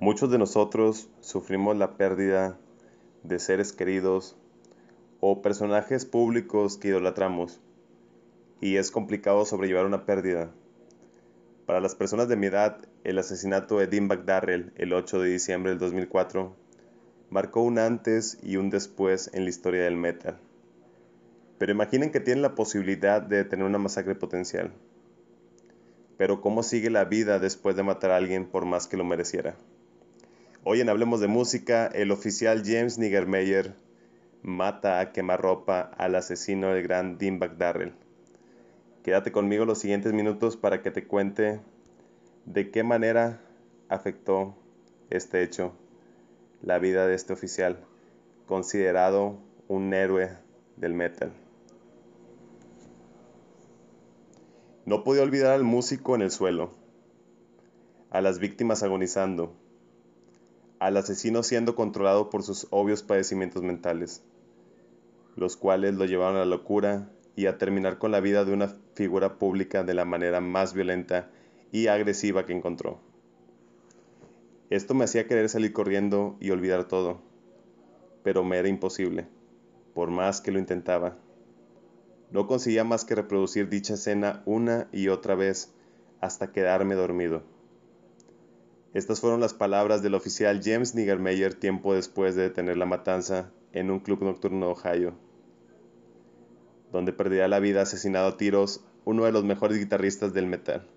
Muchos de nosotros sufrimos la pérdida de seres queridos o personajes públicos que idolatramos y es complicado sobrellevar una pérdida. Para las personas de mi edad, el asesinato de Dean Darrell el 8 de diciembre del 2004 marcó un antes y un después en la historia del metal. Pero imaginen que tienen la posibilidad de tener una masacre potencial. Pero ¿cómo sigue la vida después de matar a alguien por más que lo mereciera? Hoy en Hablemos de Música, el oficial James Niggermeyer mata a quemarropa al asesino del gran Dean Darrell. Quédate conmigo los siguientes minutos para que te cuente de qué manera afectó este hecho la vida de este oficial, considerado un héroe del metal. No podía olvidar al músico en el suelo, a las víctimas agonizando, al asesino siendo controlado por sus obvios padecimientos mentales, los cuales lo llevaron a la locura y a terminar con la vida de una figura pública de la manera más violenta y agresiva que encontró. Esto me hacía querer salir corriendo y olvidar todo, pero me era imposible, por más que lo intentaba. No conseguía más que reproducir dicha escena una y otra vez hasta quedarme dormido. Estas fueron las palabras del oficial James Niggermeyer tiempo después de detener la matanza en un club nocturno de Ohio, donde perdía la vida asesinado a tiros uno de los mejores guitarristas del metal,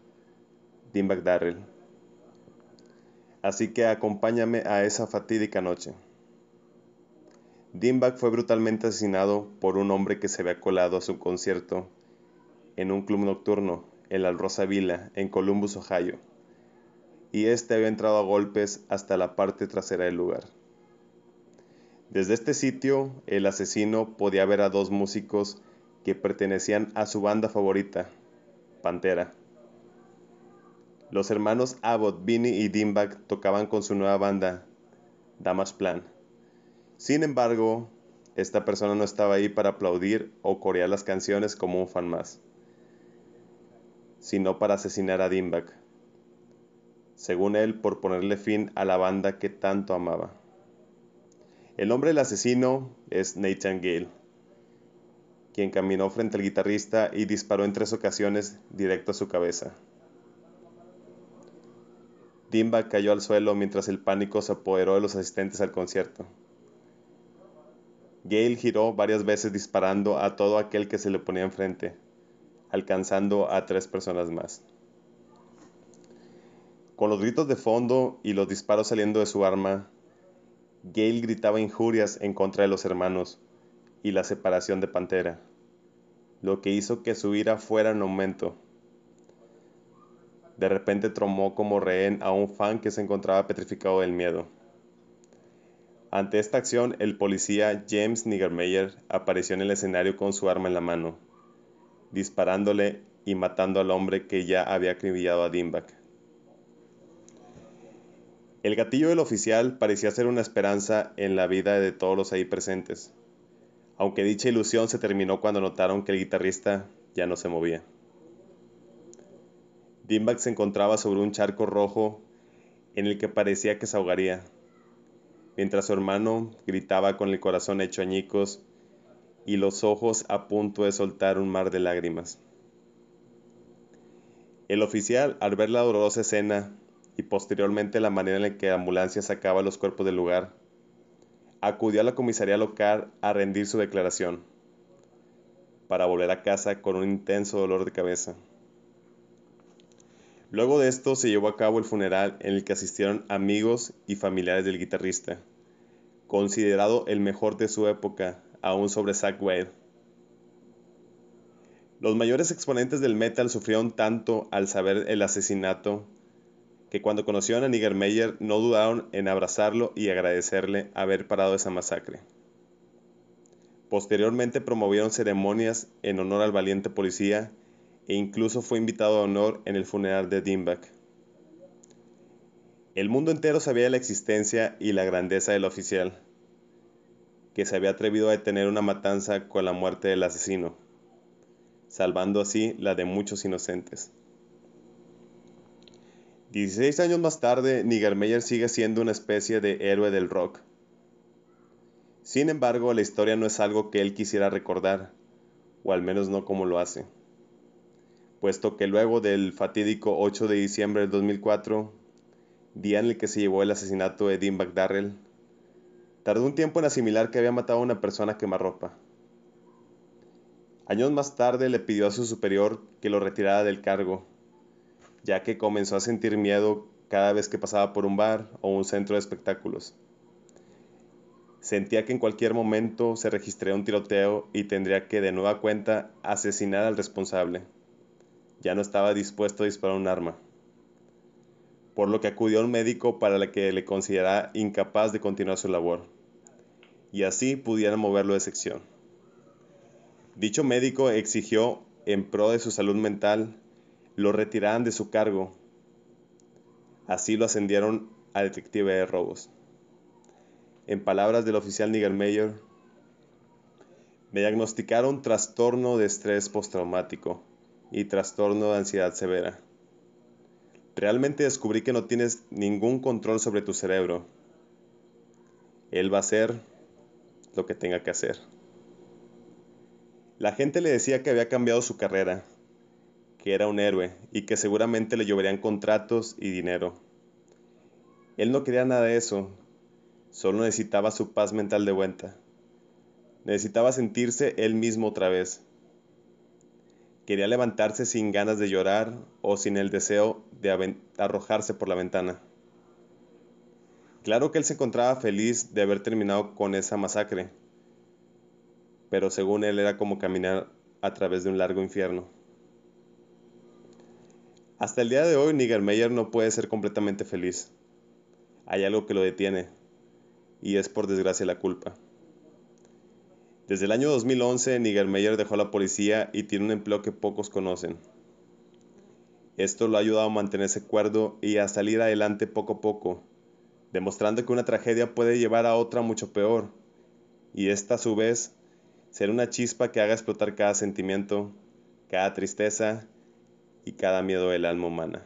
Dean Darrell. Así que acompáñame a esa fatídica noche. Dimback fue brutalmente asesinado por un hombre que se había colado a su concierto en un club nocturno en la Rosa Villa, en Columbus, Ohio y éste había entrado a golpes hasta la parte trasera del lugar. Desde este sitio, el asesino podía ver a dos músicos que pertenecían a su banda favorita, Pantera. Los hermanos Abbott, Vinny y Dimback tocaban con su nueva banda, Damage Plan. Sin embargo, esta persona no estaba ahí para aplaudir o corear las canciones como un fan más, sino para asesinar a Dimback según él, por ponerle fin a la banda que tanto amaba. El nombre del asesino es Nathan Gale, quien caminó frente al guitarrista y disparó en tres ocasiones directo a su cabeza. Dimba cayó al suelo mientras el pánico se apoderó de los asistentes al concierto. Gale giró varias veces disparando a todo aquel que se le ponía enfrente, alcanzando a tres personas más. Con los gritos de fondo y los disparos saliendo de su arma, Gale gritaba injurias en contra de los hermanos y la separación de Pantera, lo que hizo que su ira fuera en aumento. De repente tromó como rehén a un fan que se encontraba petrificado del miedo. Ante esta acción, el policía James Niggermeyer apareció en el escenario con su arma en la mano, disparándole y matando al hombre que ya había acribillado a Dimback. El gatillo del oficial parecía ser una esperanza en la vida de todos los ahí presentes, aunque dicha ilusión se terminó cuando notaron que el guitarrista ya no se movía. Dimback se encontraba sobre un charco rojo en el que parecía que se ahogaría, mientras su hermano gritaba con el corazón hecho añicos y los ojos a punto de soltar un mar de lágrimas. El oficial, al ver la dolorosa escena, y posteriormente la manera en la que la ambulancia sacaba los cuerpos del lugar, acudió a la comisaría local a rendir su declaración, para volver a casa con un intenso dolor de cabeza. Luego de esto se llevó a cabo el funeral en el que asistieron amigos y familiares del guitarrista, considerado el mejor de su época, aún sobre Zack Wade. Los mayores exponentes del metal sufrieron tanto al saber el asesinato que cuando conocieron a Niggermeyer no dudaron en abrazarlo y agradecerle haber parado esa masacre. Posteriormente promovieron ceremonias en honor al valiente policía e incluso fue invitado a honor en el funeral de Dimback. El mundo entero sabía la existencia y la grandeza del oficial, que se había atrevido a detener una matanza con la muerte del asesino, salvando así la de muchos inocentes. 16 años más tarde, Nigermeyer sigue siendo una especie de héroe del rock. Sin embargo, la historia no es algo que él quisiera recordar, o al menos no como lo hace, puesto que luego del fatídico 8 de diciembre del 2004, día en el que se llevó el asesinato de Dean McDarrell, tardó un tiempo en asimilar que había matado a una persona quemarropa. Años más tarde le pidió a su superior que lo retirara del cargo, ya que comenzó a sentir miedo cada vez que pasaba por un bar o un centro de espectáculos. Sentía que en cualquier momento se registraría un tiroteo y tendría que de nueva cuenta asesinar al responsable. Ya no estaba dispuesto a disparar un arma. Por lo que acudió a un médico para que le considerara incapaz de continuar su labor. Y así pudiera moverlo de sección. Dicho médico exigió, en pro de su salud mental, lo retiraran de su cargo. Así lo ascendieron a detective de robos. En palabras del oficial Mayer, me diagnosticaron trastorno de estrés postraumático y trastorno de ansiedad severa. Realmente descubrí que no tienes ningún control sobre tu cerebro. Él va a hacer lo que tenga que hacer. La gente le decía que había cambiado su carrera, que era un héroe y que seguramente le lloverían contratos y dinero. Él no quería nada de eso, Solo necesitaba su paz mental de vuelta. Necesitaba sentirse él mismo otra vez. Quería levantarse sin ganas de llorar o sin el deseo de arrojarse por la ventana. Claro que él se encontraba feliz de haber terminado con esa masacre, pero según él era como caminar a través de un largo infierno. Hasta el día de hoy, Meyer no puede ser completamente feliz. Hay algo que lo detiene, y es por desgracia la culpa. Desde el año 2011, Nigermeyer dejó la policía y tiene un empleo que pocos conocen. Esto lo ha ayudado a mantenerse cuerdo y a salir adelante poco a poco, demostrando que una tragedia puede llevar a otra mucho peor, y esta a su vez será una chispa que haga explotar cada sentimiento, cada tristeza y cada miedo del alma humana.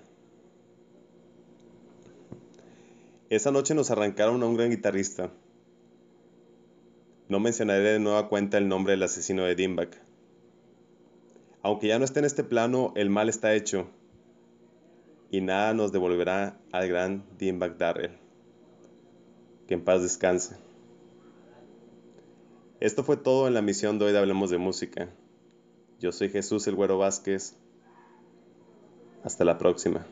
Esa noche nos arrancaron a un gran guitarrista. No mencionaré de nueva cuenta el nombre del asesino de Dimbak. Aunque ya no esté en este plano, el mal está hecho. Y nada nos devolverá al gran Dimbak Darrell. Que en paz descanse. Esto fue todo en la misión de hoy de Hablemos de Música. Yo soy Jesús el Güero Vázquez. Hasta la próxima.